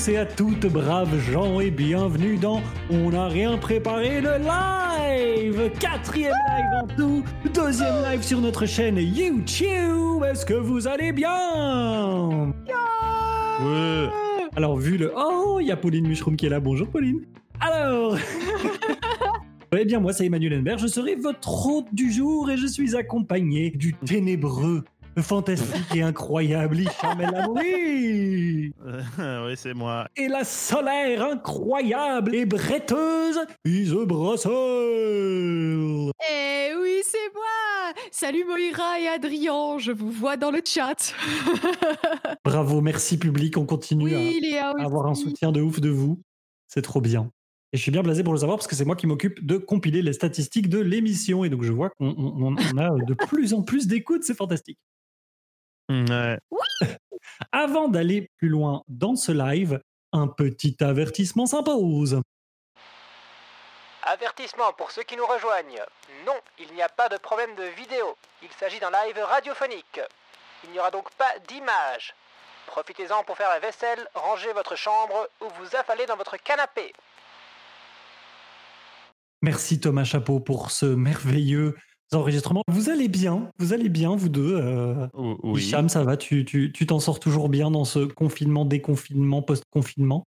tous et à toutes, braves gens, et bienvenue dans On n'a rien préparé le live Quatrième live en tout, deuxième live sur notre chaîne YouTube. Est-ce que vous allez bien? Ouais. Alors, vu le. Oh, il y a Pauline Mushroom qui est là. Bonjour, Pauline. Alors. Eh bien, moi, c'est Emmanuel Henbert. Je serai votre hôte du jour et je suis accompagné du ténébreux, fantastique et incroyable Hicham El Amri. oui, c'est moi. Et la solaire incroyable et bretteuse Ise Brassel. Eh oui, c'est moi Salut Moira et Adrien, je vous vois dans le chat. Bravo, merci public. On continue oui, Léa à avoir un soutien de ouf de vous. C'est trop bien. Et je suis bien blasé pour le savoir parce que c'est moi qui m'occupe de compiler les statistiques de l'émission. Et donc je vois qu'on on- on a de plus en plus d'écoutes, c'est fantastique. Ouais. Avant d'aller plus loin dans ce live, un petit avertissement s'impose. Avertissement pour ceux qui nous rejoignent. Non, il n'y a pas de problème de vidéo. Il s'agit d'un live radiophonique. Il n'y aura donc pas d'image. Profitez-en pour faire la vaisselle, ranger votre chambre ou vous affaler dans votre canapé. Merci Thomas Chapeau pour ce merveilleux enregistrement. Vous allez bien, vous allez bien, vous deux. euh, Oui. Hicham, ça va Tu tu- tu t'en sors toujours bien dans ce confinement, déconfinement, post-confinement?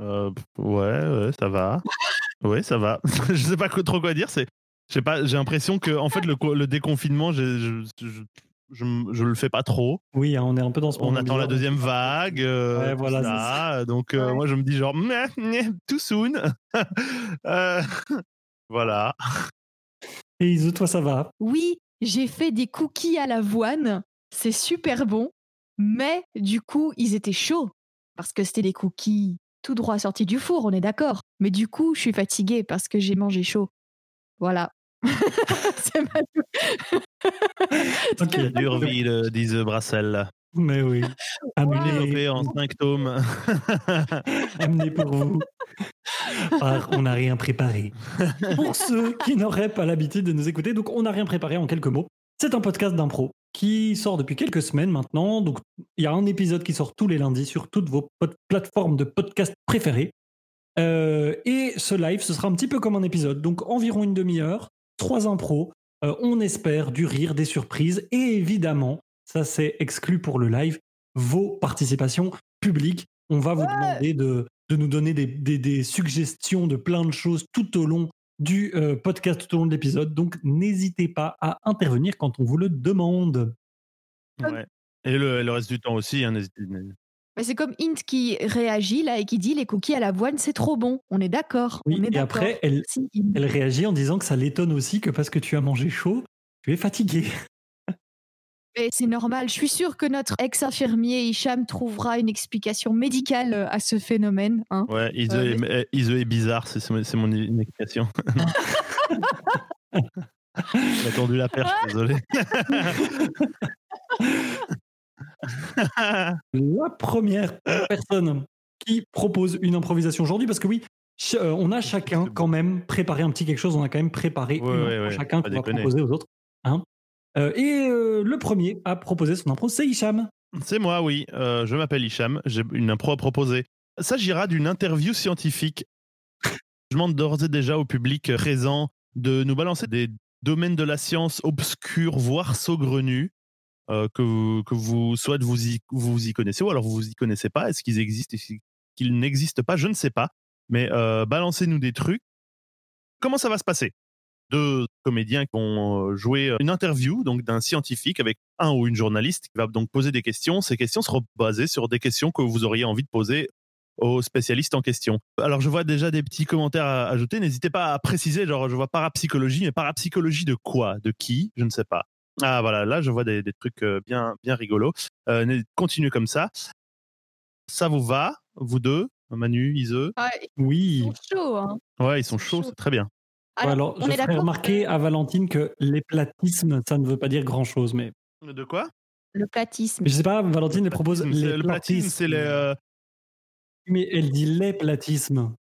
Euh, ouais, ouais, ça va. ouais, ça va. je sais pas trop quoi dire. C'est, je sais pas. J'ai l'impression que en fait le, le déconfinement, je, je, je, je, le fais pas trop. Oui, hein, on est un peu dans ce On attend la deuxième vague. euh, Ouais, tout voilà, ça. Donc euh, Ouais. moi je me dis genre too soon. Euh, voilà. Et Iso, toi, ça va? Oui, j'ai fait des cookies à l'avoine, c'est super bon, mais du coup, ils étaient chauds parce que c'était des cookies tout droit sortis du four, on est d'accord. Mais du coup, je suis fatiguée parce que j'ai mangé chaud. Voilà. c'est ma Ok. La dure vie, le- disent Brassel. Mais oui. Amené, Développé en cinq tomes. amené pour vous. par On n'a rien préparé. Pour ceux qui n'auraient pas l'habitude de nous écouter, donc on n'a rien préparé en quelques mots. C'est un podcast d'impro qui sort depuis quelques semaines maintenant. Donc il y a un épisode qui sort tous les lundis sur toutes vos plateformes de podcast préférées. Euh, et ce live, ce sera un petit peu comme un épisode. Donc environ une demi-heure, trois impros. Euh, on espère du rire, des surprises et évidemment, ça c'est exclu pour le live, vos participations publiques. On va vous Ouais. demander de, de nous donner des, des- des suggestions de plein de choses tout au long du euh, podcast, tout au long de l'épisode. Donc n'hésitez pas à intervenir quand on vous le demande. Ouais. Et le, le reste du temps aussi, hein, n'hésitez- Mais c'est comme Int qui réagit là et qui dit les cookies à l'avoine, c'est trop bon. On est d'accord. Oui, et après, elle, elle réagit en disant que ça l'étonne aussi que parce que tu as mangé chaud, tu es fatigué. Mais c'est normal. Je suis sûre que notre ex-infirmier Hicham trouvera une explication médicale euh, à ce phénomène. hein. Ouais, Ise Euh, est, Ise est bizarre, c'est c'est mon mon explication. J'ai attendu la perche, désolé. la première personne qui propose une improvisation aujourd'hui, parce que oui, ch- euh, on a chacun quand même préparé un petit quelque chose, on a quand même préparé Ouais, une ouais, impro ouais, chacun qu'on va déconner. proposer aux autres. hein. Euh, et euh, le premier à proposer son impro, c'est Hicham. C'est moi, oui. Euh, je m'appelle Hicham. J'ai une impro à proposer. Il s'agira d'une interview scientifique. Je demande d'ores et déjà au public présent de nous balancer des domaines de la science obscurs, voire saugrenus, que, vous, que vous soit vous y, vous y connaissez ou alors vous vous y connaissez pas. Est-ce qu'ils existent Est-ce qu'ils n'existent pas? Je ne sais pas. Mais balancez-nous des trucs. Comment ça va se passer? Deux comédiens qui ont euh, joué une interview donc d'un scientifique avec un ou une journaliste qui va donc poser des questions. Ces questions seront basées sur des questions que vous auriez envie de poser aux spécialistes en question. Alors je vois déjà des petits commentaires à ajouter. N'hésitez pas à préciser, genre je vois parapsychologie, mais parapsychologie de quoi? De qui? Je ne sais pas. Ah voilà, là je vois des, des trucs euh, bien, bien rigolos. Euh, continuez comme ça. Ça vous va, vous deux? Manu, Ise? Ah, Oui. ils sont chauds, hein. Ouais, ils sont Ils sont chauds, chauds. c'est très bien. Alors, Alors, on je est ferai remarquer que à Valentine que l'éplatisme, ça ne veut pas dire grand-chose, mais De quoi? Le platisme. je sais pas, Valentine elle propose les Le platisme, c'est les, euh, Mais elle dit les platismes.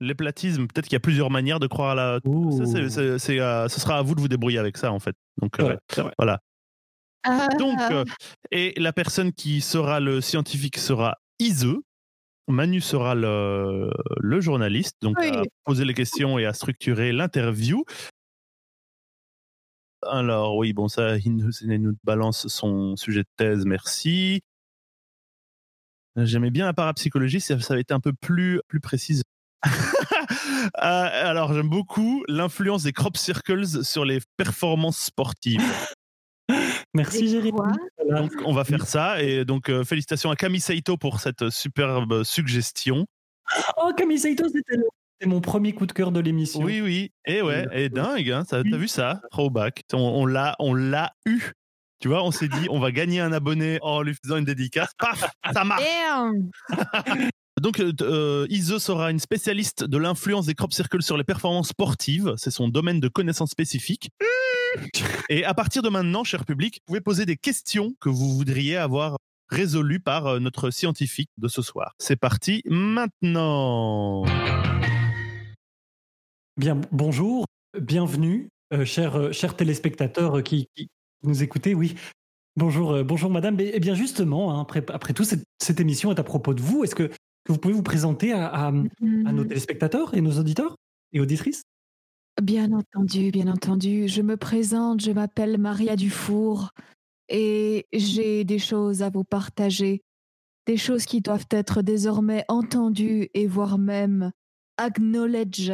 l'éplatisme. Peut-être qu'il y a plusieurs manières de croire à la. Ça, c'est, c'est- c'est, euh, ce sera à vous de vous débrouiller avec ça, en fait. Donc, euh, vrai. Ah, donc euh, et la personne qui sera le scientifique sera Ise. Manu sera le, le journaliste, donc Oui. à poser les questions et à structurer l'interview. Alors oui, bon ça, il nous, il nous balance son sujet de thèse, merci. J'aimais bien la parapsychologie, ça, ça avait été un peu plus, plus précise. Euh, alors j'aime beaucoup l'influence des crop circles sur les performances sportives. Merci Jérémy. Quoi Voilà. Donc on va faire ça et donc euh, félicitations à Camille Saito pour cette superbe suggestion. Oh, Camille Saito, c'était mon premier coup de cœur de l'émission. Oui, oui. Et ouais, Oui. et dingue, hein, t'as vu ça? Throwback. On, on l'a, on l'a eu. Tu vois, on s'est dit, on va gagner un abonné en lui faisant une dédicace. Paf, ça marche. Damn Donc, euh, euh, Ise sera une spécialiste de l'influence des crop circles sur les performances sportives. C'est son domaine de connaissance spécifique. Et à partir de maintenant, cher public, vous pouvez poser des questions que vous voudriez avoir résolues par euh, notre scientifique de ce soir. C'est parti maintenant. Bien, bonjour, bienvenue, euh, chers, euh, chers téléspectateurs euh, qui, qui nous écoutez. Oui, bonjour, euh, bonjour madame. Et, eh bien justement, hein, après, après tout, cette, cette émission est à propos de vous. Est-ce que, que vous pouvez vous présenter à, à- à nos Mhm. téléspectateurs et nos auditeurs et auditrices? Bien entendu, bien entendu. Je me présente, je m'appelle Maria Dufour et j'ai des choses à vous partager. Des choses qui doivent être désormais entendues et voire même acknowledge.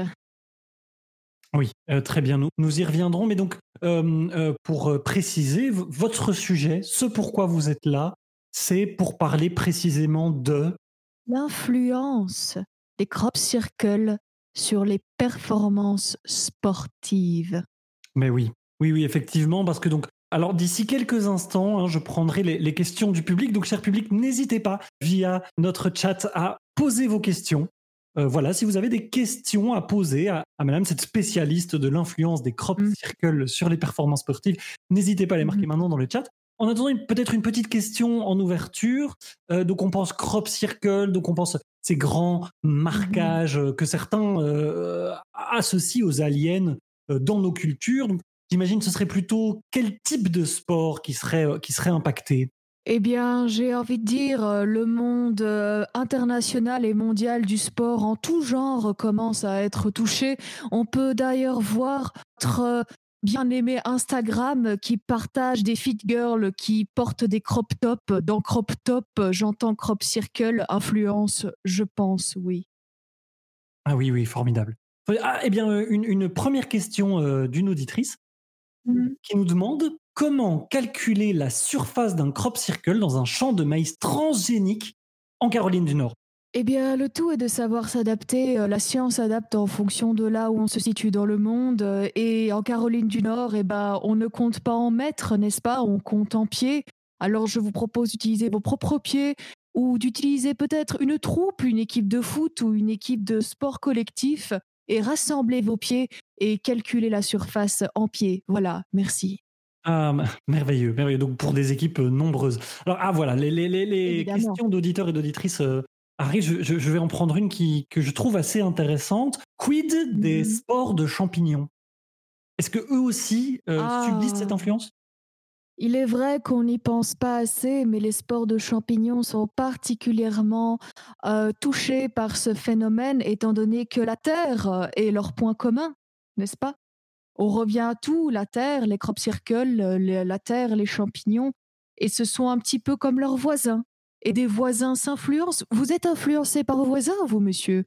Oui, euh, très bien, nous, nous y reviendrons. Mais donc, euh, euh, pour préciser, votre sujet, ce pourquoi vous êtes là, c'est pour parler précisément de... L'influence des crop circles sur les performances sportives. Mais oui, oui, oui, effectivement, parce que donc, alors d'ici quelques instants, hein, je prendrai les, les questions du public. Donc, cher public, n'hésitez pas via notre chat à poser vos questions. Euh, voilà, si vous avez des questions à poser à, à Madame cette spécialiste de l'influence des crop Mm. circles sur les performances sportives, n'hésitez pas à les marquer Mhm. maintenant dans le chat. En attendant, peut-être une petite question en ouverture. Euh, donc, on pense crop circle, donc on pense ces grands marquages euh, que certains euh, associent aux aliens euh, dans nos cultures. Donc, j'imagine ce serait plutôt quel type de sport qui serait, euh, qui serait impacté? Eh bien, j'ai envie de dire, le monde international et mondial du sport en tout genre commence à être touché. On peut d'ailleurs voir notre euh, bien-aimé Instagram qui partage des fit girls qui portent des crop tops. Dans crop top, j'entends crop circle, influence, je pense, oui. Ah oui, oui, formidable. Ah, eh bien, euh, une, une première question euh, d'une auditrice qui nous demande comment calculer la surface d'un crop circle dans un champ de maïs transgénique en Caroline du Nord? Eh bien, le tout est de savoir s'adapter. Euh, La science s'adapte en fonction de là où on se situe dans le monde. Euh, Et en Caroline du Nord, eh ben, on ne compte pas en mètres, n'est-ce pas? On compte en pieds. Alors, je vous propose d'utiliser vos propres pieds ou d'utiliser peut-être une troupe, une équipe de foot ou une équipe de sport collectif et rassembler vos pieds et calculer la surface en pieds. Voilà, merci. Ah, merveilleux, merveilleux. Donc pour des équipes nombreuses. Alors ah voilà, les, questions d'auditeurs et d'auditrices euh, arrivent. Je, vais en prendre une qui, que je trouve assez intéressante. Quid des Mhm. sports de champignons? Est-ce que eux aussi euh, Ah. subissent cette influence? Il est vrai qu'on n'y pense pas assez, mais les sports de champignons sont particulièrement euh, touchés par ce phénomène, étant donné que la Terre euh, est leur point commun, n'est-ce pas? On revient à tout, la Terre, les crop circles, les- la Terre, les champignons, et ce sont un petit peu comme leurs voisins. Et des voisins s'influencent. Vous êtes influencé par vos voisins, vous, monsieur?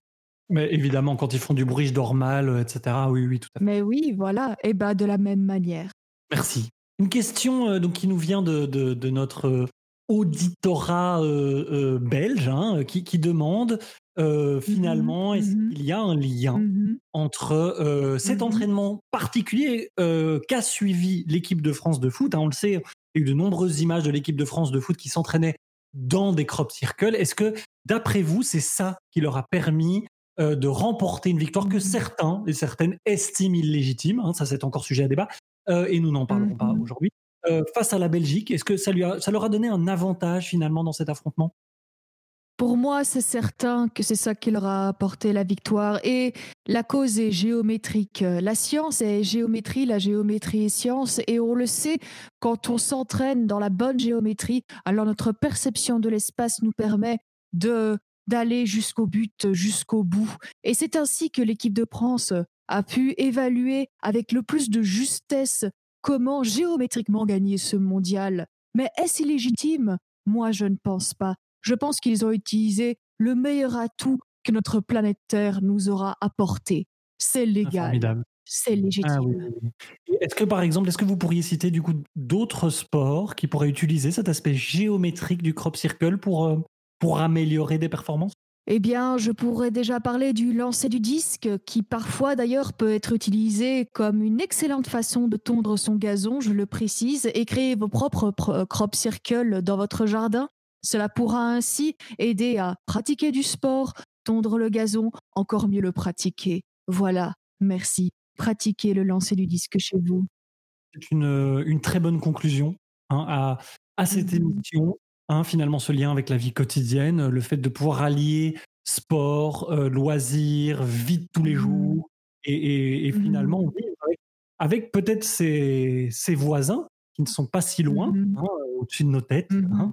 Mais évidemment, quand ils font du bruit, je dors mal, etc. Oui, oui, tout à fait. Mais oui, voilà, et ben de la même manière. Merci. Une question euh, donc, qui nous vient de, de, de notre euh, auditorat euh, euh, belge hein, qui, qui demande euh, finalement est-ce mhm. qu'il y a un lien Mhm. entre cet Mhm. entraînement particulier qu'a suivi l'équipe de France de foot. hein, on le sait, il y a eu de nombreuses images de l'équipe de France de foot qui s'entraînait dans des crop circles. Est-ce que, d'après vous, c'est ça qui leur a permis euh, de remporter une victoire que Mhm. certains et certaines estiment illégitime hein, Ça, c'est encore sujet à débat. euh, et nous n'en parlerons pas Mhm. aujourd'hui. euh, face à la Belgique, est-ce que ça, lui a- ça leur a donné un avantage finalement dans cet affrontement? Pour moi, c'est certain que c'est ça qui leur a apporté la victoire. Et la cause est géométrique. La science est géométrie, la géométrie est science. Et on le sait, quand on s'entraîne dans la bonne géométrie, alors notre perception de l'espace nous permet d'aller jusqu'au but, jusqu'au bout. Et c'est ainsi que l'équipe de France a pu évaluer avec le plus de justesse comment géométriquement gagner ce mondial. Mais est-ce illégitime Moi, je ne pense pas. Je pense qu'ils ont utilisé le meilleur atout que notre planète Terre nous aura apporté. C'est Ah, légal, c'est légitime. Ah oui, oui, Est-ce que par exemple, est-ce que vous pourriez citer du coup d'autres sports qui pourraient utiliser cet aspect géométrique du crop circle pour, euh, pour améliorer des performances? Eh bien, je pourrais déjà parler du lancer du disque, qui parfois d'ailleurs peut être utilisé comme une excellente façon de tondre son gazon, je le précise, et créer vos propres pro- crop circles dans votre jardin. Cela pourra ainsi aider à pratiquer du sport, tondre le gazon, encore mieux le pratiquer. Voilà, merci. Pratiquez le lancer du disque chez vous. C'est une, euh, une très bonne conclusion hein, à, à cette Mhm. émission. hein, finalement, ce lien avec la vie quotidienne, le fait de pouvoir allier sport, euh, loisirs, vie de tous les Mhm. jours, et, et- et Mhm. finalement, avec, avec peut-être ses, ses voisins qui ne sont pas si loin, Mhm. hein, au-dessus de nos têtes. Mhm. hein.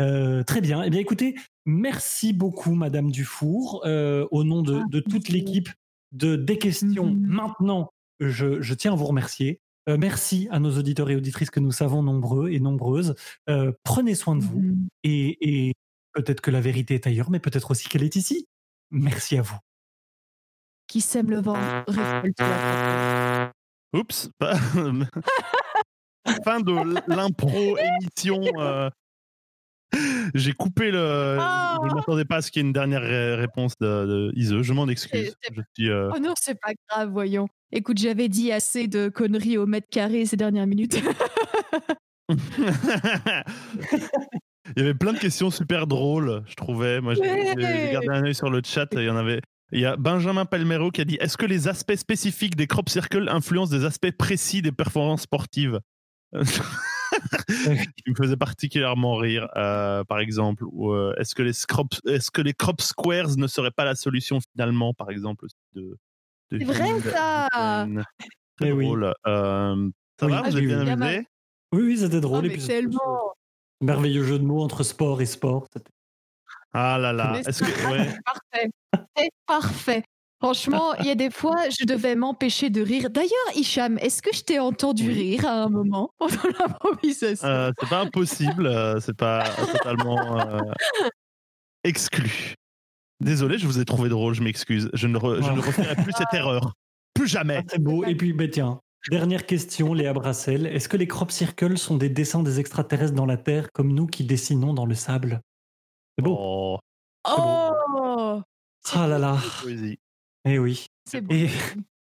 Euh, très bien. Eh bien, écoutez, merci beaucoup, Madame Dufour, euh, au nom de, Ah, de toute l'équipe de Des questions. Mhm. Maintenant, je, je tiens à vous remercier. Euh, merci à nos auditeurs et auditrices que nous savons nombreux et nombreuses. Euh, prenez soin de vous et, et peut-être que la vérité est ailleurs, mais peut-être aussi qu'elle est ici. Merci à vous. Qui sème le vent récolte la Oups. fin de l'impro émission. euh, J'ai coupé le. Ah Je ne m'attendais pas à ce qu'il y ait une dernière ré- réponse de, de Ise. Je m'en excuse. Je suis. euh, Oh non, c'est pas grave, voyons. Écoute, j'avais dit assez de conneries au mètre carré ces dernières minutes. il y avait plein de questions super drôles, je trouvais. Moi, j'ai Ouais. gardé un œil sur le chat. Il y en avait. Il y a Benjamin Palmero qui a dit Est-ce que les aspects spécifiques des crop circles influencent des aspects précis des performances sportives? qui me faisait particulièrement rire, euh, par exemple. Ou euh, est-ce que les crop, est-ce que les crop squares ne seraient pas la solution finalement, par exemple de, de C'est vrai, ça. Très Eh oui. drôle. Euh, ça Oui, va, vous vu. bien amusé? Oui, oui, c'était Oh, drôle. et mais puis, tellement merveilleux jeu de mots entre sport et sport. C'était- Ah là là. Est-ce que ouais. parfait. C'est parfait. Franchement, il y a des fois, je devais m'empêcher de rire. D'ailleurs, Hicham, est-ce que je t'ai entendu Oui. rire à un moment pendant l'improvisation? Euh, c'est pas impossible, euh, c'est pas totalement euh, exclu. Désolé, je vous ai trouvé drôle, je m'excuse. Je ne, re- je ne referai plus cette erreur. Plus Ah, jamais. c'est beau. Et puis, ben, tiens, dernière question, Léa Brassel. Est-ce que les crop circles sont des dessins des extraterrestres dans la Terre comme nous qui dessinons dans le sable? C'est beau. Oh, Oh Ah là là. poésie. Eh oui. C'est beau. Et,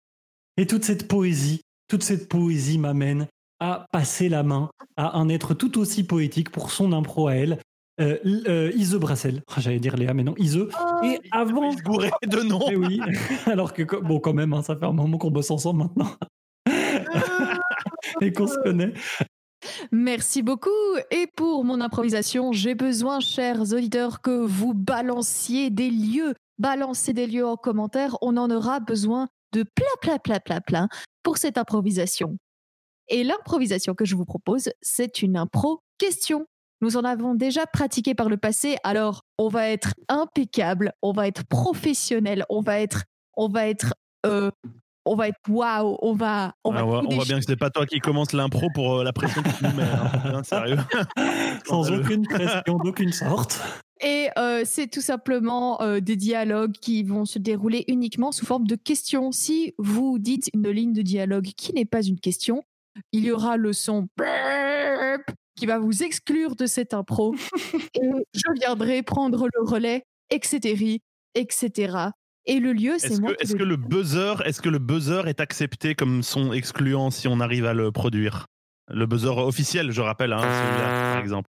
et toute cette poésie, toute cette poésie m'amène à passer la main à un être tout aussi poétique pour son impro à elle, euh, euh, Ise Brassel. Ah, J'allais dire Léa, mais non, Ise. Oh, Et avant. Bourrait de noms. Eh oui, alors que, bon, quand même, hein, ça fait un moment qu'on bosse ensemble maintenant et qu'on se connaît. Merci beaucoup. Et pour mon improvisation, j'ai besoin, chers auditeurs, que vous balanciez des lieux. Balancez des lieux en commentaire. On en aura besoin de plein, plein, plein, plein, plein pour cette improvisation. Et l'improvisation que je vous propose, c'est une impro question. Nous en avons déjà pratiqué par le passé, alors on va être impeccable, on va être professionnel, on va être, on va être, euh, on va être waouh, on va, on va on on voit bien que c'est pas toi qui commence l'impro pour euh, la pression que tu nous mets. hein. Sérieux. Sans aucune pression d'aucune sorte. Et euh, c'est tout simplement euh, des dialogues qui vont se dérouler uniquement sous forme de questions. Si vous dites une ligne de dialogue qui n'est pas une question, il y aura le son qui va vous exclure de cette impro. et je viendrai prendre le relais, etc., etc. Et le lieu, c'est Est-ce moi que, qui est-ce que le buzzer, est accepté comme son excluant si on arrive à le produire Le buzzer officiel, je rappelle, par exemple.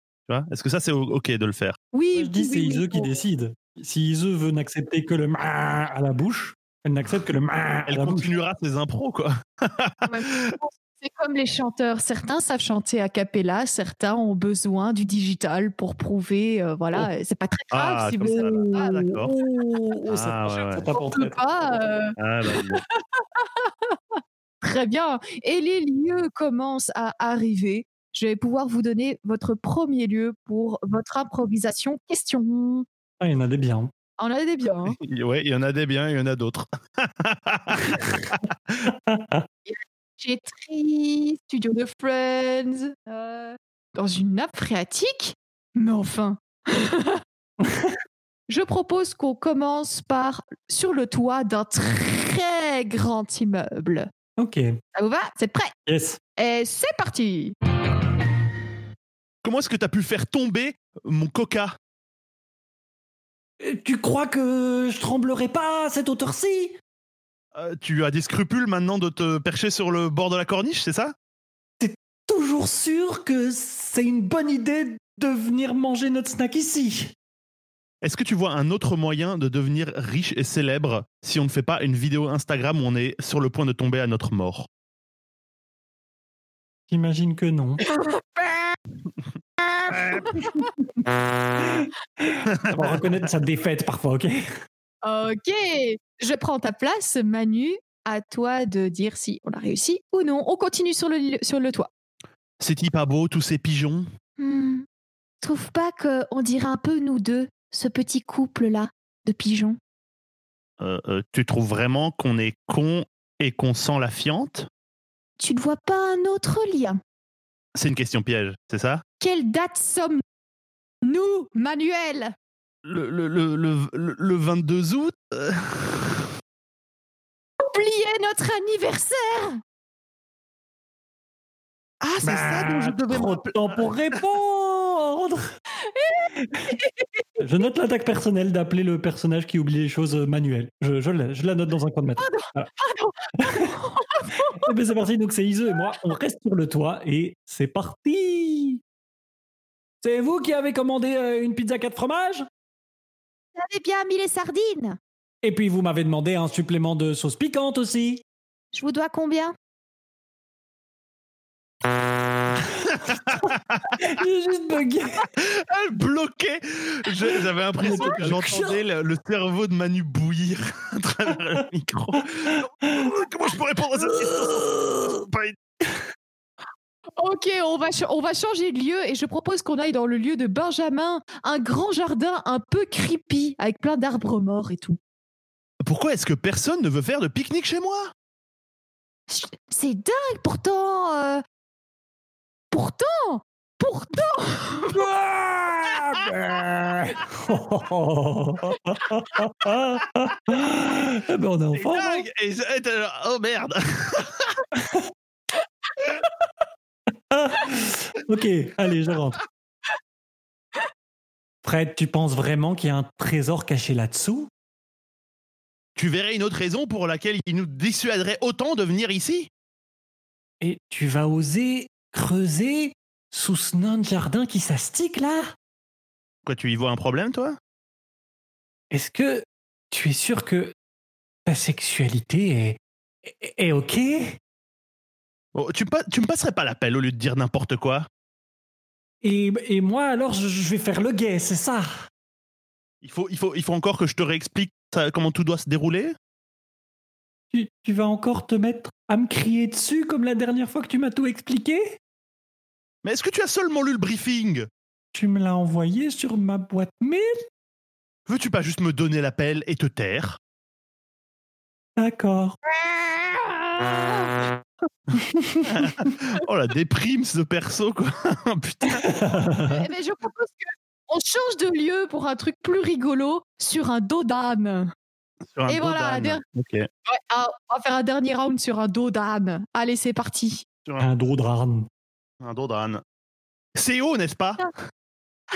Est-ce que ça c'est ok de le faire? Oui, Moi, je dis oui, c'est oui, qui bon. décide. Si Ise veut n'accepter que le ma à la bouche, elle n'accepte que le ma à Elle la bouche. continuera ses impros, quoi. C'est comme les chanteurs. Certains savent chanter a cappella, certains ont besoin du digital pour prouver. euh, voilà, c'est pas très grave Ah, si vous. Ah, d'accord. Oh, oh, Ah, ouais. ça peut pas. euh, Ah, bah. Très bien. Et les lieux commencent à arriver. Je vais pouvoir vous donner votre premier lieu pour votre improvisation question. Ah, il y en a des biens. On a des biens. hein. Ouais, il y en a des biens, il y en a d'autres. Jetri, Studio de Friends, euh, dans une nappe phréatique Mais enfin Je propose qu'on commence par sur le toit d'un très grand immeuble. Ok. Ça vous va? C'est prêt Yes. Et c'est parti Comment est-ce que tu as pu faire tomber mon coca? Euh, Tu crois que je tremblerai pas à cette hauteur-ci? Euh, Tu as des scrupules maintenant de te percher sur le bord de la corniche, c'est ça? Toujours sûr que c'est une bonne idée de venir manger notre snack ici? Est-ce que tu vois un autre moyen de devenir riche et célèbre si on ne fait pas une vidéo Instagram où on est sur le point de tomber à notre mort? J'imagine que non. On va reconnaître sa défaite parfois, ok? Ok Je prends ta place, Manu. À toi de dire si on a réussi ou non. On continue sur le, sur le toit. C'est-il pas beau, tous ces pigeons Hmm. Trouve pas qu'on dirait un peu nous deux, ce petit couple-là de pigeons? Euh, euh, Tu trouves vraiment qu'on est con et qu'on sent la fiente? Tu ne vois pas un autre lien? C'est une question piège, c'est ça? Quelle date sommes-nous, Manuel? Le, le, le, le, le- le 22 août? Oubliez notre anniversaire! Ah, c'est ça dont je Bah, devais trop de temps pour répondre. Je note l'attaque personnelle d'appeler le personnage qui oublie les choses Manuel. Je, je, la, je la note dans un coin de ma tête. Voilà. c'est parti, donc c'est Ise et moi, on reste sur le toit et c'est parti. C'est vous qui avez commandé euh, une pizza 4 fromages? Vous avez bien mis les sardines. Et puis vous m'avez demandé un supplément de sauce piquante aussi. Je vous dois combien? J'ai juste bugué Elle bloquait Je- J'avais l'impression que j'entendais le, le cerveau de Manu bouillir à travers le micro. Comment je peux répondre à cette question Ok, on va, on va changer de lieu et je propose qu'on aille dans le lieu de Benjamin, un grand jardin un peu creepy avec plein d'arbres morts et tout. Pourquoi est-ce que personne ne veut faire de pique-nique chez moi? C'est dingue, pourtant. euh, Pourtant, pourtant. Eh ben, on est en forme, hein. Et et Oh merde Ok, allez, je rentre. Fred, tu penses vraiment qu'il y a un trésor caché là-dessous? Tu verrais une autre raison pour laquelle il nous dissuaderait autant de venir ici? Et tu vas oser creuser sous ce nain de jardin qui s'astique là? Quoi, tu y vois un problème, toi? Est-ce que tu es sûr que ta sexualité est, est, est ok? Oh, tu, me tu me passerais pas l'appel au lieu de dire n'importe quoi. Et, et moi alors je, je vais faire le gay, c'est ça? Il faut, il, faut, il faut encore que je te réexplique ça- comment tout doit se dérouler? Tu, tu vas encore te mettre à me crier dessus comme la dernière fois que tu m'as tout expliqué? Mais est-ce que tu as seulement lu le briefing? Tu me l'as envoyé sur ma boîte mail? Veux-tu pas juste me donner l'appel et te taire? D'accord. Oh la déprime ce perso quoi. Putain. Eh ben, je propose qu'on change de lieu pour un truc plus rigolo sur un dos d'âne. Sur un Et dos voilà, d'âne. Ouais, ah, on va faire un dernier round sur un dos d'âne. Allez, c'est parti. Sur un, Un dos de râne. un dos d'âne. C'est haut, n'est-ce pas?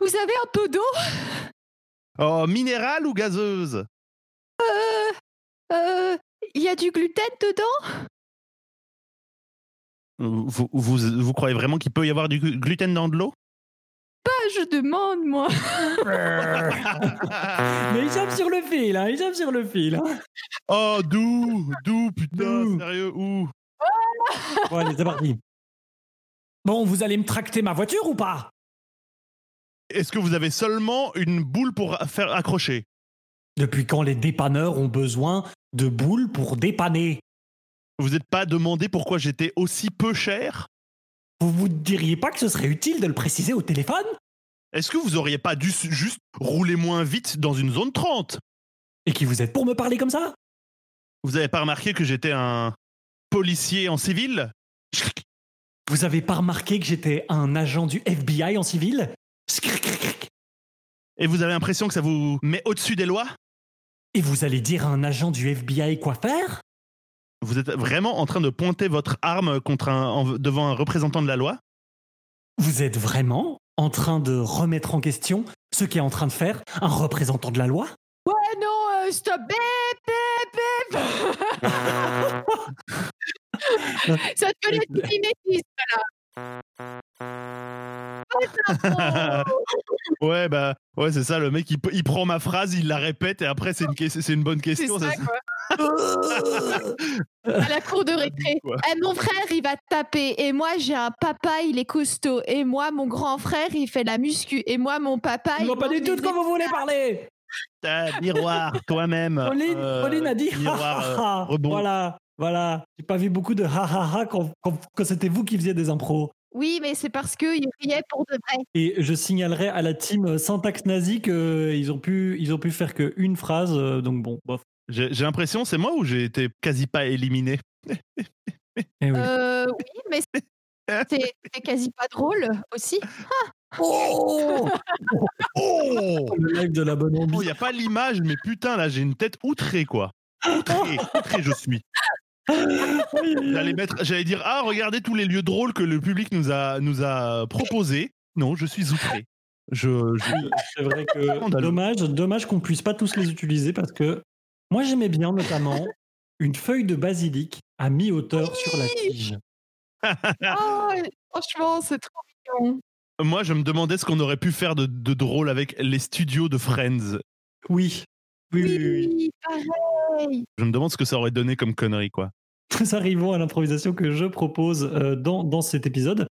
Vous avez un peu d'eau? Oh, minérale ou gazeuse? Euh, Il y a du gluten dedans? Vous, vous, vous croyez vraiment qu'il peut y avoir du glu- gluten dans de l'eau? Ah, Je demande, moi. Mais il tape sur le fil, hein, il tape sur le fil. hein. Oh, d'où D'où, putain, D'où sérieux, où? Bon, allez, c'est parti. Bon, vous allez me tracter ma voiture ou pas? Est-ce que vous avez seulement une boule pour faire accrocher? Depuis quand les dépanneurs ont besoin de boules pour dépanner? Vous n'êtes pas demandé pourquoi j'étais aussi peu cher? Vous vous diriez pas que ce serait utile de le préciser au téléphone? Est-ce que vous auriez pas dû juste rouler moins vite dans une zone 30 Et qui vous êtes pour me parler comme ça? Vous avez pas remarqué que j'étais un policier en civil? Vous avez pas remarqué que j'étais un agent du FBI en civil? Et vous avez l'impression que ça vous met au-dessus des lois? Et vous allez dire à un agent du FBI quoi faire? Vous êtes vraiment en train de pointer votre arme contre un, en- devant un représentant de la loi? Vous êtes vraiment en train de remettre en question ce qu'est en train de faire un représentant de la loi? Ouais, non, euh, stop. Bip, bip, bip. Ça te fait le là. Ouais, bah, ouais, c'est ça, le mec, il, peut- il prend ma phrase, il la répète, et après, c'est une, c'est une bonne C'est question. ça, ça, quoi. À la cour de récré. Eh, mon frère, il va te taper. Et moi, j'ai un papa, il est costaud. Et moi, mon grand frère, il fait la muscu. Et moi, mon papa, Je il. vois pas du tout de quoi vous voulez parler miroir, toi-même. Pauline, euh, Pauline a dit miroir, euh, rebond. Voilà, voilà. J'ai pas vu beaucoup de ha ha ha quand, quand- quand c'était vous qui faisiez des impros. Oui, mais c'est parce qu'il riait pour de vrai. Et je signalerai à la team euh, syntaxe nazi qu'ils ont pu, ils ont pu faire qu'une phrase. euh, donc bon, bof. J'ai l'impression, c'est moi ou j'ai été quasi pas éliminé? Eh oui. Euh, oui, mais c'est- quasi pas drôle aussi. Oh Oh Le live de la bonne Il ambiance. n'y a pas l'image, mais putain, là, j'ai une tête outrée, quoi. Outré, outré, je suis. J'allais mettre, j'allais dire, ah, regardez tous les lieux drôles que le public nous a, nous a proposés. Non, je suis outré. Je, je- C'est vrai que dommage, dommage qu'on puisse pas tous les utiliser parce que moi j'aimais bien notamment une feuille de basilic à mi-hauteur sur la tige. Oh, franchement, c'est trop mignon. Moi, je me demandais ce qu'on aurait pu faire de, de drôle avec les studios de Friends. Oui. Oui, oui, oui, Oui, pareil. Je me demande ce que ça aurait donné comme connerie, quoi. Nous arrivons à l'improvisation que je propose euh, dans, dans cet épisode.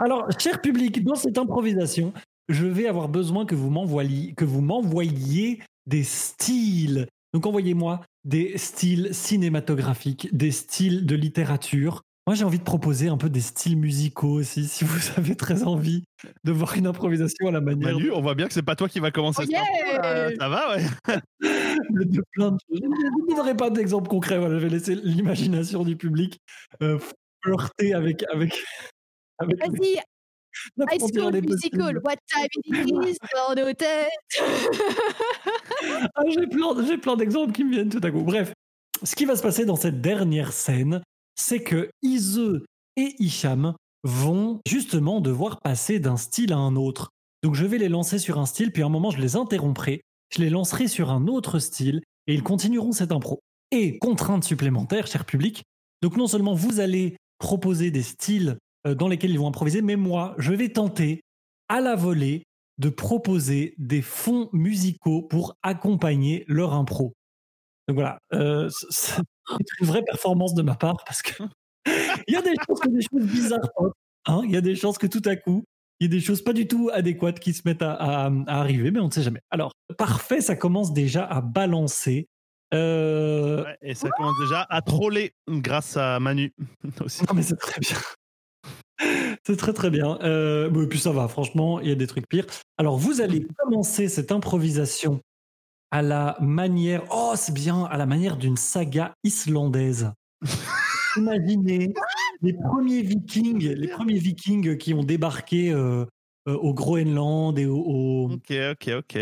Alors, cher public, dans cette improvisation, je vais avoir besoin que vous m'envoyiez, que vous m'envoyiez des styles. Donc, envoyez-moi des styles cinématographiques, des styles de littérature. Moi, j'ai envie de proposer un peu des styles musicaux aussi, si vous avez très envie de voir une improvisation à la manière Manu, on voit bien que c'est pas toi qui va commencer. Oh yeah là. Ça va, ouais. de, de plein de choses. Je ne donnerai pas d'exemple concret. Voilà, je vais laisser l'imagination du public euh, flirter avec, avec, avec Vas-y, la High School Musical, what time it is dans nos têtes Ah, j'ai plein, j'ai plein d'exemples qui me viennent tout à coup. Bref, ce qui va se passer dans cette dernière scène, c'est que Ise et Hicham vont justement devoir passer d'un style à un autre. Donc je vais les lancer sur un style, puis à un moment je les interromprai, je les lancerai sur un autre style, et ils continueront cette impro. Et contrainte supplémentaire, cher public, donc non seulement vous allez proposer des styles euh, dans lesquels ils vont improviser, mais moi, je vais tenter à la volée de proposer des fonds musicaux pour accompagner leur impro. Donc voilà, euh, c'est une vraie performance de ma part parce que il y a des choses bizarres hein, il y a des chances que tout à coup, il y a des choses pas du tout adéquates qui se mettent à, à- à arriver, mais on ne sait jamais. Alors, parfait, ça commence déjà à balancer. Euh, Ouais, Et ça commence déjà à troller grâce à Manu aussi. Non, mais c'est très bien. C'est très très bien. Euh, et puis ça va, franchement, il y a des trucs pires. Alors, vous allez commencer cette improvisation à la manière, oh, c'est bien, à la manière d'une saga islandaise. Imaginez les premiers Vikings, les premiers Vikings qui ont débarqué euh, euh, au Groenland et au, au- Ok, ok, ok.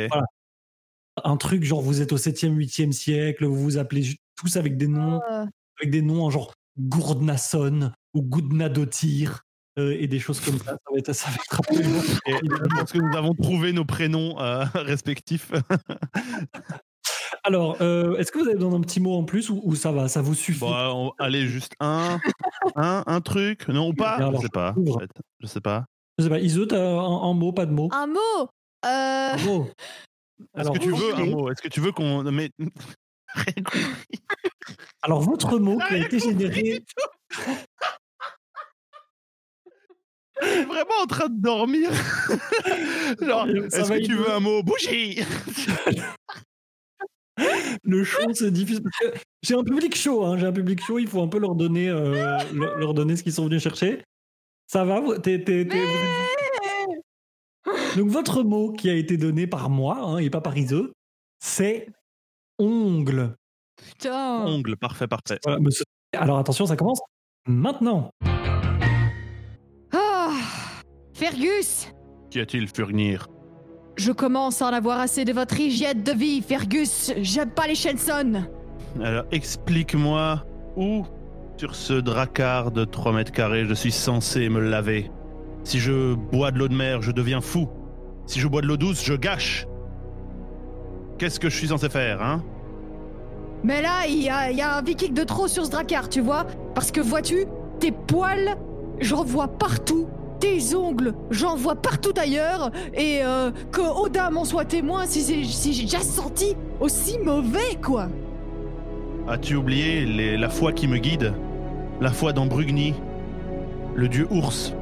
un truc genre vous êtes au 7e, 8e siècle, vous vous appelez tous avec des noms Euh, avec des noms en genre Gourdnasson ou Goudnadotir euh, et des choses comme ça. Ça va être, ça va être absolument Et je pense que nous avons trouvé nos prénoms euh, respectifs. Alors, euh, est-ce que vous avez besoin d'un petit mot en plus ou, ou ça va, ça vous suffit? Bon, euh, on- allez, juste un, un, un truc, non ou pas? Alors, Je sais pas. Je sais pas. Je sais pas, Iso, t'as un, un mot, pas de mot? Un mot euh, Un mot Est-ce Alors, que tu veux un mot? Est-ce que tu veux qu'on mais Rien compris. Alors, votre mot qui a été généré. Vraiment en train de dormir. Genre, est-ce que tu veux un mot? Bougie Le show se diffuse parce que j'ai un public chaud, hein, j'ai un public chaud, il faut un peu leur donner, euh, leur, leur donner ce qu'ils sont venus chercher. Ça va t'es- t'es- t'es- Donc votre mot qui a été donné par moi hein, et pas par Iso, c'est ongle. Putain. Ongle, parfait, parfait. Voilà. Alors attention, ça commence maintenant. Fergus Qu'y a-t-il, Furnir? Je commence à en avoir assez de votre hygiène de vie, Fergus. J'aime pas les Shenson. Alors, explique-moi où, sur ce dracard de 3 mètres carrés, je suis censé me laver. Si je bois de l'eau de mer, je deviens fou. Si je bois de l'eau douce, je gâche. Qu'est-ce que je suis censé faire, hein? Mais là, il y a, il y a un viking de trop sur ce dracard, tu vois Parce que vois-tu, tes poils, j'en vois partout. Tes ongles, j'en vois partout ailleurs. Et euh, que Odin m'en soit témoin si, j'ai déjà senti aussi mauvais, quoi. As-tu oublié la foi qui me guide? La foi dans Brugni, le dieu ours.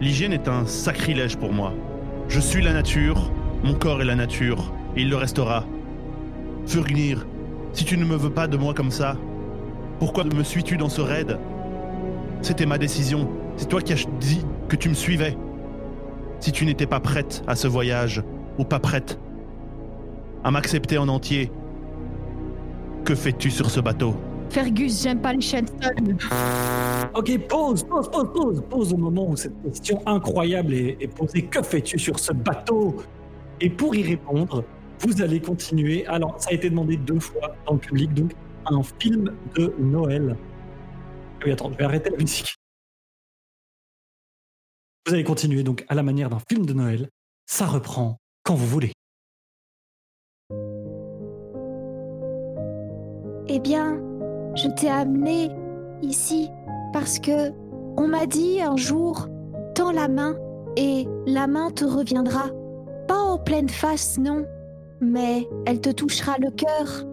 L'hygiène est un sacrilège pour moi. Je suis la nature, mon corps est la nature, et il le restera. Furgnir, si tu ne me veux pas de moi comme ça, pourquoi me suis-tu dans ce raid? C'était ma décision. C'est toi qui as dit que tu me suivais. Si tu n'étais pas prête à ce voyage, ou pas prête à m'accepter en entier, que fais-tu sur ce bateau? Fergus, j'aime pas les. Ok, pause, pause, pause, pause, pause au moment où cette question incroyable est, est posée. Que fais-tu sur ce bateau? Et pour y répondre, vous allez continuer. Alors, ça a été demandé deux fois dans le public, donc un film de Noël. Oui, attends, je vais arrêter la musique. Vous allez continuer donc à la manière d'un film de Noël. Ça reprend quand vous voulez. Eh bien, je t'ai amené ici parce que on m'a dit un jour tends la main et la main te reviendra. Pas en pleine face, non, mais elle te touchera le cœur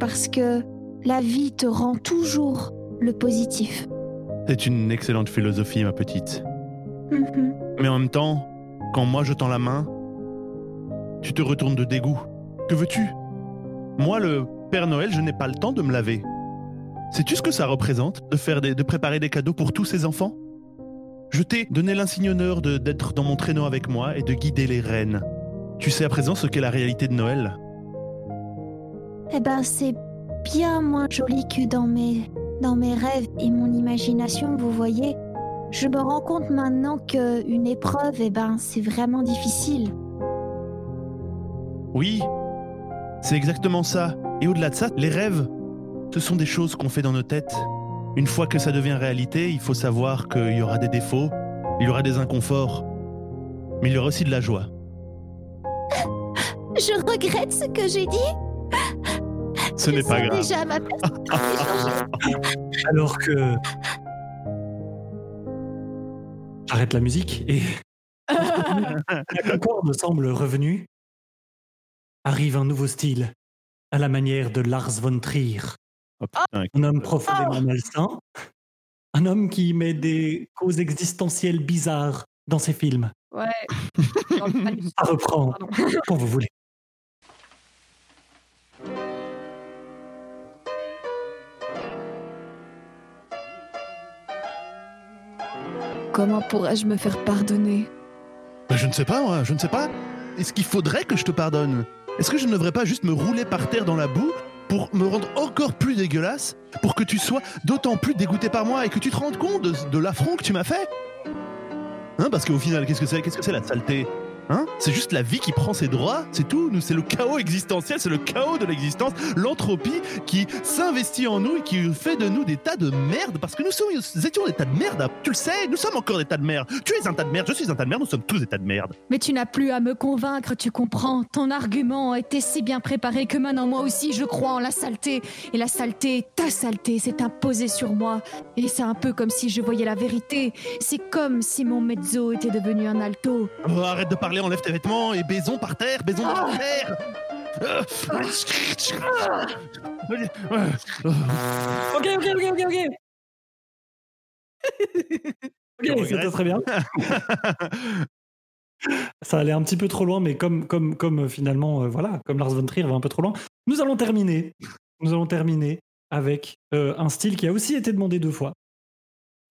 parce que la vie te rend toujours le positif. C'est une excellente philosophie, ma petite. Mhm. Mais en même temps, quand moi je tends la main, tu te retournes de dégoût. Que veux-tu? Moi, le Père Noël, je n'ai pas le temps de me laver. Sais-tu ce que ça représente de, faire des- de préparer des cadeaux pour tous ces enfants? Je t'ai donné l'insigne honneur de- d'être dans mon traîneau avec moi et de guider les reines. Tu sais à présent ce qu'est la réalité de Noël Eh ben, c'est bien moins joli que dans mes, dans mes rêves et mon imagination, vous voyez. Je me rends compte maintenant que une épreuve, eh ben, c'est vraiment difficile. Oui, c'est exactement ça. Et au-delà de ça, les rêves, ce sont des choses qu'on fait dans nos têtes. Une fois que ça devient réalité, il faut savoir qu'il y aura des défauts, il y aura des inconforts, mais il y aura aussi de la joie. Je regrette ce que j'ai dit. Ce n'est pas grave. déjà ma. Alors que. J'arrête la musique et la concorde semble revenue. Arrive un nouveau style, à la manière de Lars von Trier. Oh, putain, Un homme profondément malsain. Un homme qui met des causes existentielles bizarres dans ses films. Ouais. Ça reprend Pardon. quand vous voulez. Comment pourrais-je me faire pardonner? Ben, je ne sais pas, moi, je ne sais pas. Est-ce qu'il faudrait que je te pardonne? Est-ce que je ne devrais pas juste me rouler par terre dans la boue pour me rendre encore plus dégueulasse Pour que tu sois d'autant plus dégoûté par moi et que tu te rendes compte de, de l'affront que tu m'as fait? Hein Parce qu'au final, qu'est-ce que c'est? Qu'est-ce que c'est la saleté? Hein C'est juste la vie qui prend ses droits, c'est tout. Nous, c'est le chaos existentiel, c'est le chaos de l'existence, l'entropie qui s'investit en nous et qui fait de nous des tas de merde. Parce que nous, sommes, nous étions des tas de merde. Tu le sais, nous sommes encore des tas de merde. Tu es un tas de merde, je suis un tas de merde, nous sommes tous des tas de merde. Mais tu n'as plus à me convaincre, tu comprends. Ton argument était si bien préparé que maintenant moi aussi je crois en la saleté. Et la saleté, ta saleté, s'est imposée sur moi. Et c'est un peu comme si je voyais la vérité. C'est comme si mon mezzo était devenu un alto. Oh, arrête de parler, enlève tes vêtements et baisons par terre, baisons par terre. Ok, ok, ok, ok, ok. Ok, c'était très bien. Ça allait un petit peu trop loin, mais comme, comme, comme euh, finalement, euh, voilà, comme Lars von Trier va un peu trop loin, nous allons terminer. Nous allons terminer avec euh, un style qui a aussi été demandé deux fois.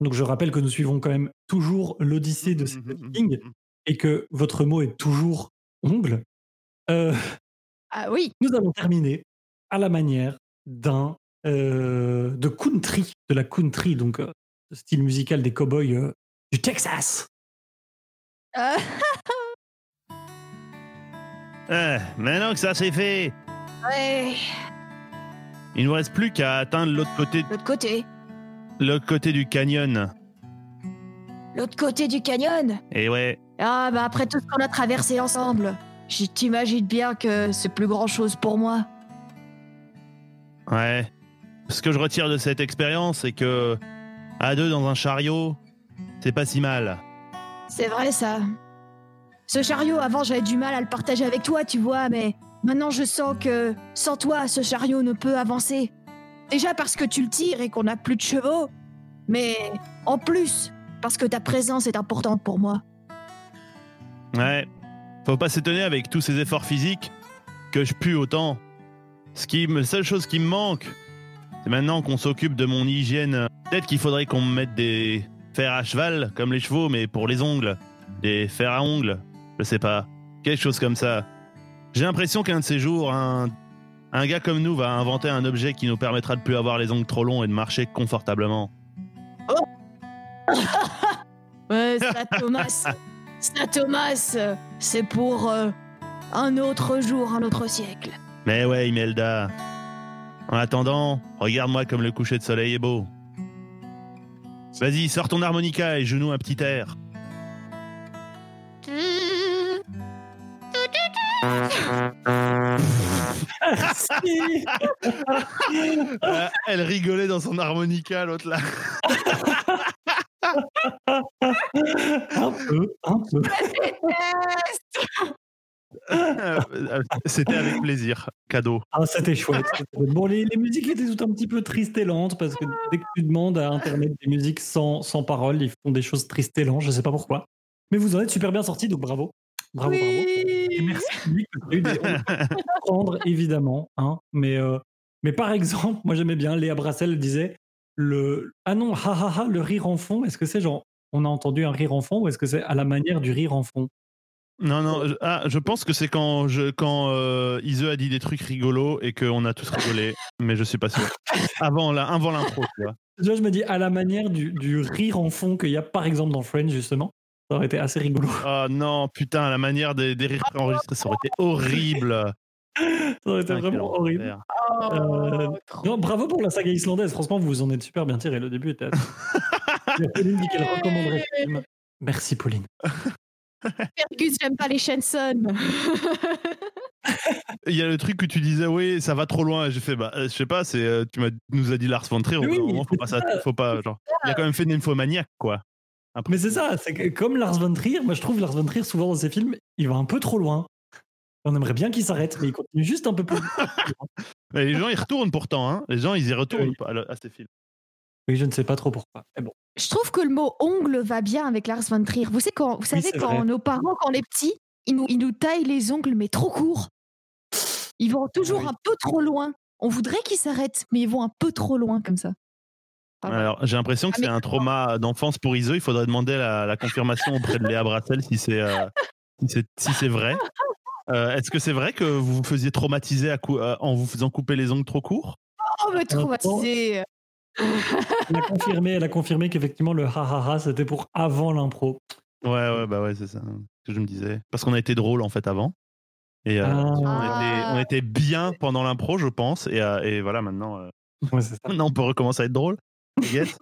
Donc je rappelle que nous suivons quand même toujours l'Odyssée de ces Vikings. Et que votre mot est toujours ongle, euh, Ah oui. nous allons terminer à la manière d'un euh, de country, de la country, donc euh, le style musical des cowboys euh, du Texas. Euh, Eh, maintenant que ça c'est fait, ouais. il nous reste plus qu'à atteindre l'autre côté, L'autre côté. l'autre côté du canyon. L'autre côté du canyon. Et ouais, Ah bah après tout ce qu'on a traversé ensemble, je t'imagine bien que c'est plus grand chose pour moi. ouais. Ce que je retire de cette expérience, c'est que à deux dans un chariot, c'est pas si mal. C'est vrai ça. Ce chariot, avant j'avais du mal à le partager avec toi, tu vois, mais maintenant je sens que sans toi, ce chariot ne peut avancer. Déjà parce que tu le tires et qu'on n'a plus de chevaux, mais en plus parce que ta présence est importante pour moi. Ouais. Faut pas s'étonner avec tous ces efforts physiques que je pue autant. Ce qui, me- la seule chose qui me manque, c'est maintenant qu'on s'occupe de mon hygiène. Peut-être qu'il faudrait qu'on me mette des fers à cheval, comme les chevaux, mais pour les ongles. Des fers à ongles. Je sais pas. Quelque chose comme ça. J'ai l'impression qu'un de ces jours, un, un gars comme nous va inventer un objet qui nous permettra de plus avoir les ongles trop longs et de marcher confortablement. Ouais, ça Thomas. ça Thomas, c'est pour euh, un autre jour, un autre siècle. Mais ouais, Imelda. En attendant, regarde-moi comme le coucher de soleil est beau. Vas-y, sors ton harmonica et joue-nous un petit air. Merci. Euh, elle rigolait dans son harmonica, l'autre là. un peu, un peu. C'était avec plaisir. Cadeau. Ah, c'était chouette. Bon, les, les musiques étaient tout un petit peu tristes et lentes parce que dès que tu demandes à Internet des musiques sans, sans paroles, ils font des choses tristes et lentes. Je sais pas pourquoi. Mais vous en êtes super bien sortis, donc bravo. Bravo, bravo. Et merci, a eu des- prendre, évidemment. Hein, mais, euh, mais par exemple, moi j'aimais bien, Léa Brassel disait le Ah non, ha ha ha, le rire en fond. Est-ce que c'est genre, on a entendu un rire en fond ou est-ce que c'est à la manière du rire en fond? Non, non, je, ah, je pense que c'est quand, je, quand euh, Ise a dit des trucs rigolos et qu'on a tous rigolé, mais je suis pas sûr. Avant la- avant l'intro, tu vois. Je me dis à la manière du, du rire en fond qu'il y a par exemple dans Friends, justement. Ça aurait été assez rigolo. Oh non, putain, la manière des, des rires enregistrés, ça aurait été horrible. Ça aurait été quel vraiment horrible. Euh, non, bravo pour la saga islandaise. Franchement, vous vous en êtes super bien tiré. Le début était. Pauline dit qu'elle recommanderait le film. Merci, Pauline. Fergus, j'aime pas les Shenson. Il y a le truc que tu disais, oui, ça va trop loin. J'ai fait, bah, euh, je sais pas, c'est, euh, tu m'as, nous a dit Lars von Trier. Oui, moment, faut pas, ça, ça. faut pas, genre, il a quand même fait Nymphomaniac, quoi. Après, Mais c'est ça. C'est que comme Lars von Trier, moi je trouve Lars von Trier souvent dans ses films, il va un peu trop loin. On aimerait bien qu'il s'arrête, mais il continue juste un peu plus. Mais les gens, ils retournent pourtant, hein. Les gens, ils y retournent Oui. à, à ces films. Oui, je ne sais pas trop pourquoi. Mais bon. Je trouve que le mot ongle va bien avec Lars von Trier. Vous savez, quand, vous savez, c'est quand vrai. nos parents, quand on est petits, ils nous, ils nous taillent les ongles, mais trop courts. Ils vont toujours Oui. un peu trop loin. On voudrait qu'ils s'arrêtent, mais ils vont un peu trop loin comme ça. Ah. Alors, j'ai l'impression que Ah, c'est un trauma d'enfance pour Iso. Il faudrait demander la, la confirmation auprès de Léa Brassel si c'est, euh, si c'est, si c'est vrai. Euh, est-ce que c'est vrai que vous vous faisiez traumatiser à cou- euh, en vous faisant couper les ongles trop courts? Oh, me traumatiser. Elle a confirmé, elle a confirmé qu'effectivement le ha ha ha c'était pour avant l'impro. Ouais, ouais, bah ouais, c'est ça ce que je me disais. Parce qu'on a été drôle en fait avant. Et euh, Ah. on, était, on était bien pendant l'impro, je pense. Et, euh, et voilà, maintenant, euh, Ouais, ça. maintenant, on peut recommencer à être drôle. Yes.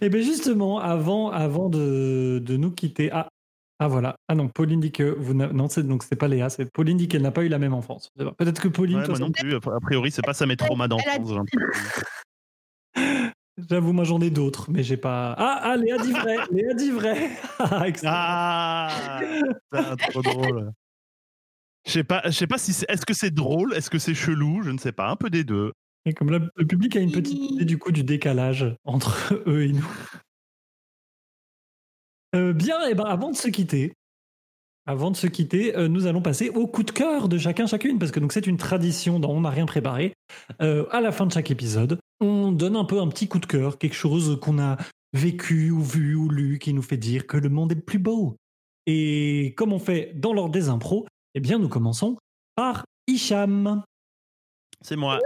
Et bien justement, avant, avant de, de nous quitter, ah, ah voilà, ah non, Pauline dit que vous n'a- non, c'est donc c'est pas Léa, c'est Pauline dit qu'elle n'a pas eu la même enfance. Peut-être que Pauline, Ouais, toi, moi non plus. A priori, c'est pas ça mes traumas d'enfance. l'impression. j'avoue, moi j'en ai d'autres, mais j'ai pas. Ah, ah, Léa dit vrai, Léa dit vrai. Ah. Ah, putain, trop drôle. Je sais pas, je sais pas si c'est. Est-ce que c'est drôle? Est-ce que c'est chelou? Je ne sais pas. Un peu des deux. Et comme là, le public a une petite idée du coup du décalage entre eux et nous. Euh, bien, et ben avant de se quitter, avant de se quitter, euh, nous allons passer au coup de cœur de chacun chacune parce que donc c'est une tradition dans On n'a rien préparé. Euh, à la fin de chaque épisode, on donne un peu un petit coup de cœur, quelque chose qu'on a vécu ou vu ou lu qui nous fait dire que le monde est plus beau. Et comme on fait dans l'ordre des impros, eh bien nous commençons par Hicham. C'est moi.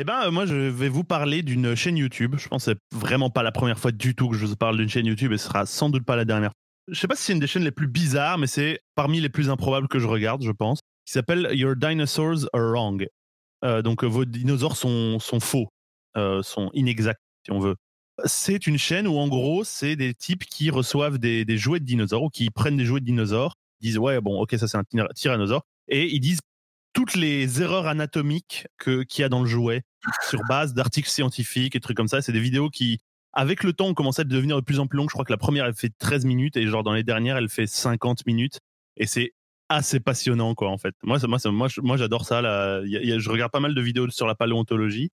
Eh ben, euh, moi, je vais vous parler d'une chaîne YouTube. Je pense que c'est vraiment pas la première fois du tout que je vous parle d'une chaîne YouTube et ce sera sans doute pas la dernière. Je sais pas si c'est une des chaînes les plus bizarres, mais c'est parmi les plus improbables que je regarde, je pense. Qui s'appelle Your Dinosaurs Are Wrong. Euh, donc, vos dinosaures sont, sont faux, euh, sont inexacts, si on veut. C'est une chaîne où, en gros, c'est des types qui reçoivent des, des jouets de dinosaures ou qui prennent des jouets de dinosaures, disent ouais, bon, ok, ça c'est un tyra- tyrannosaure, et ils disent toutes les erreurs anatomiques que- qu'il y a dans le jouet sur base d'articles scientifiques et trucs comme ça. C'est des vidéos qui, avec le temps, ont commencé à devenir de plus en plus longues. Je crois que la première, elle fait 13 minutes et genre dans les dernières, elle fait 50 minutes. Et c'est assez passionnant, quoi, en fait. Moi, moi, moi, moi j'adore ça. Là. Je regarde pas mal de vidéos sur la paléontologie.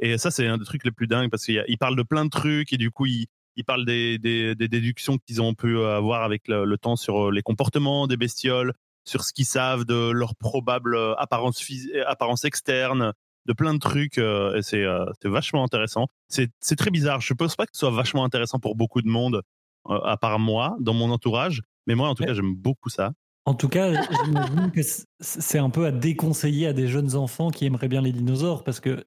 Et ça, c'est un des trucs les plus dingues parce qu'il parle de plein de trucs et du coup, il, il parle des, des, déductions qu'ils ont pu avoir avec le, le temps sur euh, les comportements des bestioles, sur ce qu'ils savent de leur probable euh, apparence, apparence externe, de plein de trucs. euh, et c'est euh, c'est vachement intéressant. C'est c'est très bizarre. Je pense pas que ce soit vachement intéressant pour beaucoup de monde, euh, à part moi, dans mon entourage. Mais moi, en tout Ouais. cas, j'aime beaucoup ça. En tout cas, j'imagine que c'est un peu à déconseiller à des jeunes enfants qui aimeraient bien les dinosaures parce que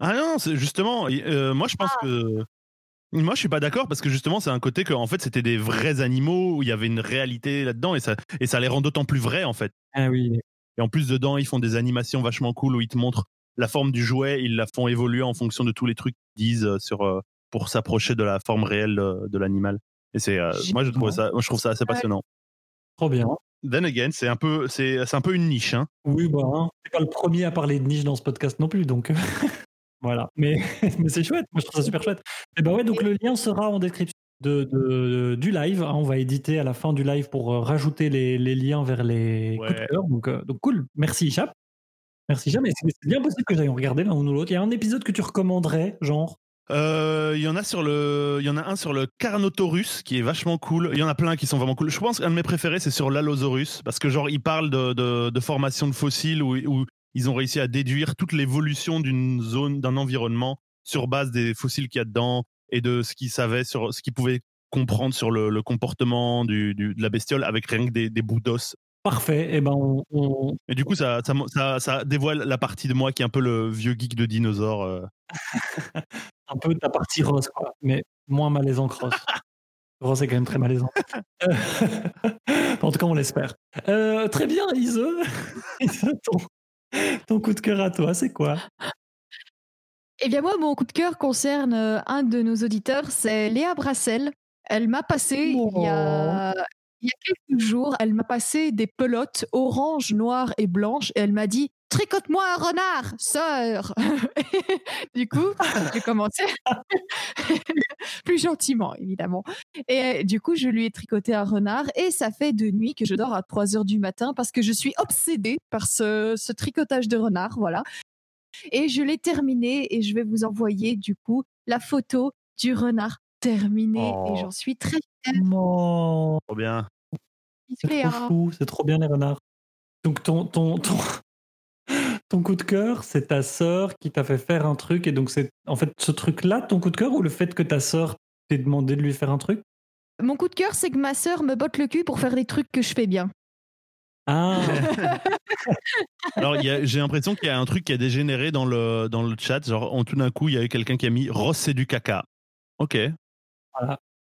Ah non, c'est justement, euh, moi je pense que. Moi je suis pas d'accord parce que justement c'est un côté que en fait c'était des vrais animaux où il y avait une réalité là-dedans et ça, et ça les rend d'autant plus vrais en fait. ah oui, Et en plus dedans ils font des animations vachement cool où ils te montrent la forme du jouet, ils la font évoluer en fonction de tous les trucs qu'ils disent euh, sur, euh, pour s'approcher de la forme réelle de, de l'animal. Et c'est, euh, moi je trouve ça, moi je trouve ça assez passionnant. trop bien. Then again, c'est un peu, c'est, c'est un peu une niche. Hein. Oui, bah, hein, c'est pas le premier à parler de niche dans ce podcast non plus, donc euh, voilà. Mais, mais c'est chouette, moi je trouve ça super chouette. Et bah ouais, donc le lien sera en description de, de- du live. hein, on va éditer à la fin du live pour euh, rajouter les, les liens vers les Ouais. coups de cœur. Donc, euh, donc cool, merci Chap. Merci. Et c'est bien possible que j'aille en regarder l'un ou l'autre. Il y a un épisode que tu recommanderais, genre? Euh, Il y en a sur le, il y en a un sur le Carnotaurus qui est vachement cool. Il y en a plein qui sont vraiment cool. Je pense qu'un de mes préférés c'est sur l'Allosaurus parce que genre il parle de, de, formation de fossiles où, ils ont réussi à déduire toute l'évolution d'une zone, d'un environnement sur base des fossiles qu'il y a dedans et de ce qu'ils savaient sur ce qu'ils pouvaient comprendre sur le, comportement du- de la bestiole avec rien que des, des bouts d'os. Parfait. Et ben on, on- Et du coup ça, ça, ça, ça dévoile la partie de moi qui est un peu le vieux geek de dinosaures. euh. un peu ta partie rose, quoi, mais moins malaisant que Ross. Ross est quand même très malaisant. Euh, en tout cas, on l'espère. Euh, très bien, Ise. Ise, ton, ton coup de cœur à toi, c'est quoi? Eh bien, moi, mon coup de cœur concerne euh, un de nos auditeurs, c'est Léa Brassel. Elle m'a passé, il, y a, il y a quelques jours, elle m'a passé des pelotes orange, noire et blanche et elle m'a dit Tricote-moi un renard, sœur Du coup, j'ai commencé plus gentiment, évidemment. Et euh, du coup, je lui ai tricoté un renard et ça fait deux nuits que je dors à 3 heures du matin parce que je suis obsédée par ce, ce tricotage de renard. Voilà. Et je l'ai terminé et je vais vous envoyer du coup la photo du renard terminé Oh. et j'en suis très fière. Trop bien. C'est trop fou, c'est trop bien les renards. Donc ton, ton, ton, ton coup de cœur, c'est ta sœur qui t'a fait faire un truc et donc c'est en fait ce truc-là ton coup de cœur ou le fait que ta sœur t'ait demandé de lui faire un truc? Mon coup de cœur, c'est que ma sœur me botte le cul pour faire des trucs que je fais bien. Ah, Alors, a- j'ai l'impression qu'il y a un truc qui a dégénéré dans le, dans le chat. Genre, en- tout d'un coup, il y avait quelqu'un qui a mis Ross, c'est du caca. Ok.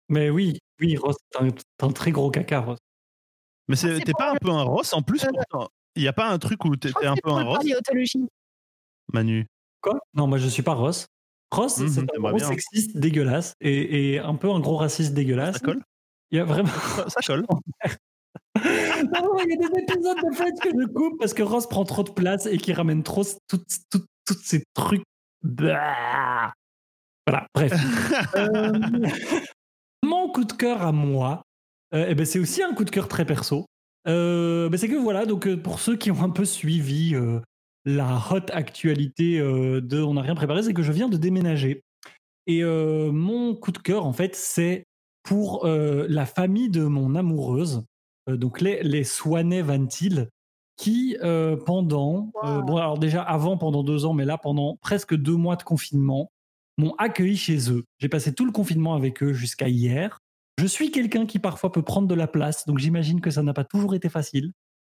mais oui, oui, Ross, t'es un, un très gros caca, Ross. Mais c'est- Ah, c'est t'es pas un peu un Ross en plus Euh, pourtant Il n'y a pas un truc où t'es un peu un Ross? Manu Quoi? Non, moi je suis pas Ross. Ross, Mhm, c'est un j'aimerais gros bien. sexiste dégueulasse et, et un peu un gros raciste dégueulasse. Ça colle? Il y a vraiment. ça, ça colle. Non, il y a des épisodes de fait que je coupe parce que Ross prend trop de place et qui ramène trop toutes toutes- toutes ces trucs. Bah. Voilà, bref. Euh, mon coup de cœur à moi, euh, eh ben, c'est aussi un coup de cœur très perso. Euh, ben, c'est que voilà, donc euh, pour ceux qui ont un peu suivi la hot actualité de On n'a rien préparé, c'est que je viens de déménager. Et mon coup de cœur, en fait, c'est pour la famille de mon amoureuse, donc les, les Swanet Van Til, qui euh, pendant, euh, bon alors déjà avant pendant deux ans, mais là pendant presque deux mois de confinement, m'ont accueilli chez eux. J'ai passé tout le confinement avec eux jusqu'à hier. Je suis quelqu'un qui parfois peut prendre de la place, donc j'imagine que ça n'a pas toujours été facile.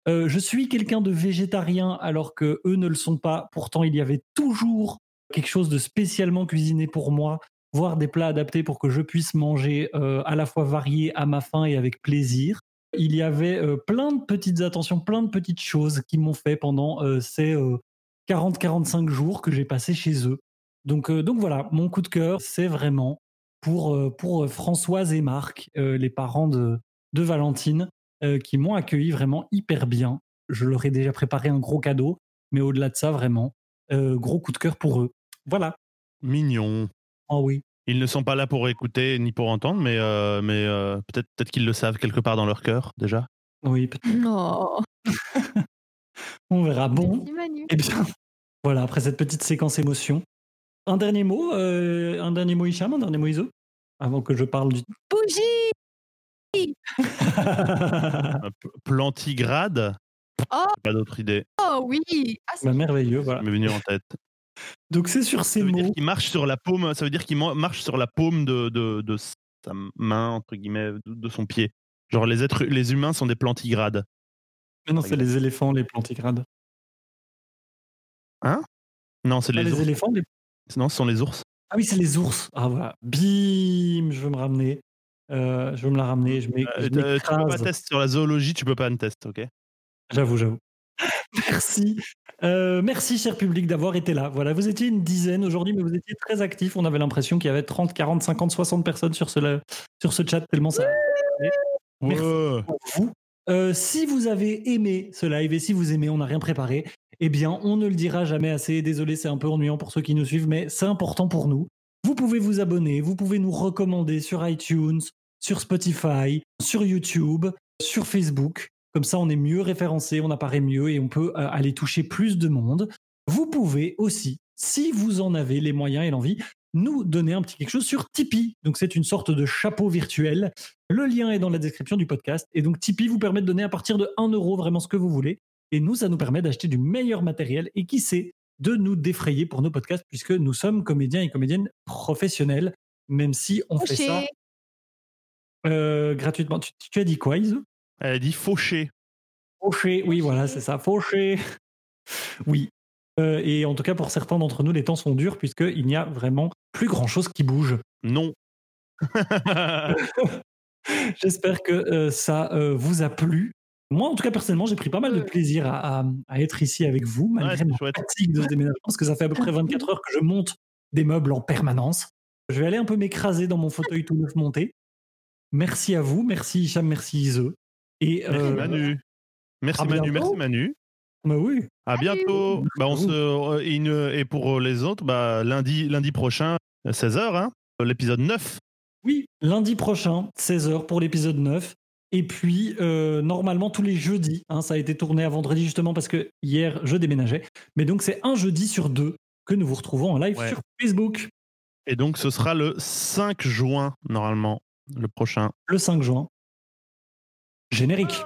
Euh, je suis quelqu'un de végétarien alors que eux ne le sont pas. Pourtant, il y avait toujours quelque chose de spécialement cuisiné pour moi, voire des plats adaptés pour que je puisse manger euh, à la fois varié à ma faim et avec plaisir. Il y avait euh, plein de petites attentions, plein de petites choses qui m'ont fait pendant ces 40-45 jours que j'ai passé chez eux. Donc, donc voilà, mon coup de cœur, c'est vraiment pour, pour Françoise et Marc, les parents de, de Valentine, qui m'ont accueilli vraiment hyper bien. Je leur ai déjà préparé un gros cadeau, mais au-delà de ça, vraiment, gros coup de cœur pour eux. Voilà. Mignon. Oh oui. Ils ne sont pas là pour écouter ni pour entendre, mais, euh, mais euh, peut-être peut qu'ils le savent quelque part dans leur cœur déjà. Oui, peut-être. Non. On verra. Bon. Merci, Manu. Eh bien, voilà, après cette petite séquence émotion. Un dernier mot, euh, un dernier mot Hicham, un dernier mot Iso, avant que je parle du. Bougie Plantigrade? Oh. Pas d'autre idée Oh oui Ah, c'est- Bah, merveilleux, voilà. qui m'est venue en tête. Donc c'est sur ces Ça veut dire mots. qu'il marche sur la paume, ça veut dire qu'il marche sur la paume de, de, de sa main, entre guillemets, de, de son pied. Genre les êtres, les humains sont des plantigrades. Mais non, c'est les éléphants, les plantigrades. Non, c'est Pas les, les, éléphants, les... Non, ce sont les ours. Ah oui, c'est les ours. Ah voilà. Bim, je veux me ramener. Euh, je veux me la ramener. Je m'é- Euh, tu peux pas tester sur la zoologie, tu peux pas un test, ok? J'avoue, j'avoue. Merci. Euh, merci, cher public, d'avoir été là. Voilà, vous étiez une dizaine aujourd'hui, mais vous étiez très actifs. On avait l'impression qu'il y avait 30, 40, 50, 60 personnes sur ce, sur ce chat, tellement ça. Merci. Ouais. pour vous. Euh, si vous avez aimé ce live et si vous aimez, on n'a rien préparé, eh bien, on ne le dira jamais assez. Désolé, c'est un peu ennuyant pour ceux qui nous suivent, mais c'est important pour nous. Vous pouvez vous abonner, vous pouvez nous recommander sur iTunes, sur Spotify, sur YouTube, sur Facebook. Comme ça, on est mieux référencé, on apparaît mieux et on peut euh, aller toucher plus de monde. Vous pouvez aussi, si vous en avez les moyens et l'envie, nous donner un petit quelque chose sur Tipeee. Donc, c'est une sorte de chapeau virtuel le lien est dans la description du podcast. Et donc, Tipeee vous permet de donner à partir de 1 euro vraiment ce que vous voulez. Et nous, ça nous permet d'acheter du meilleur matériel et qui sait, de nous défrayer pour nos podcasts puisque nous sommes comédiens et comédiennes professionnels, même si on fait ça euh, gratuitement. Tu, tu as dit quoi, Iso? Elle a dit fauché. Fauché, oui, voilà, c'est ça, fauché. Oui. Euh, et en tout cas, pour certains d'entre nous, les temps sont durs puisqu'il n'y a vraiment plus grand-chose qui bouge. Non. J'espère que euh, ça euh, vous a plu. Moi, en tout cas, personnellement, j'ai pris pas mal de Euh. plaisir à, à- à être ici avec vous, malgré ma chouette. fatigue de ce déménagement, parce que ça fait à peu près 24 heures que je monte des meubles en permanence. Je vais aller un peu m'écraser dans mon fauteuil tout neuf monté. Merci à vous, merci Hicham, merci Ise. Et Merci euh, Manu. Merci Manu, bientôt. merci Manu. bah oui, À bientôt. Bah, on Merci se, et, une- et pour les autres, bah, lundi, lundi prochain, 16h, hein, l'épisode 9. oui, lundi prochain, 16h pour l'épisode 9. Et puis, euh, normalement, tous les jeudis, hein, ça a été tourné à vendredi justement parce que hier, je déménageais. Mais donc, c'est un jeudi sur deux que nous vous retrouvons en live Ouais. sur Facebook Et donc, ce sera le 5 juin, normalement, le prochain. le 5 juin. Générique.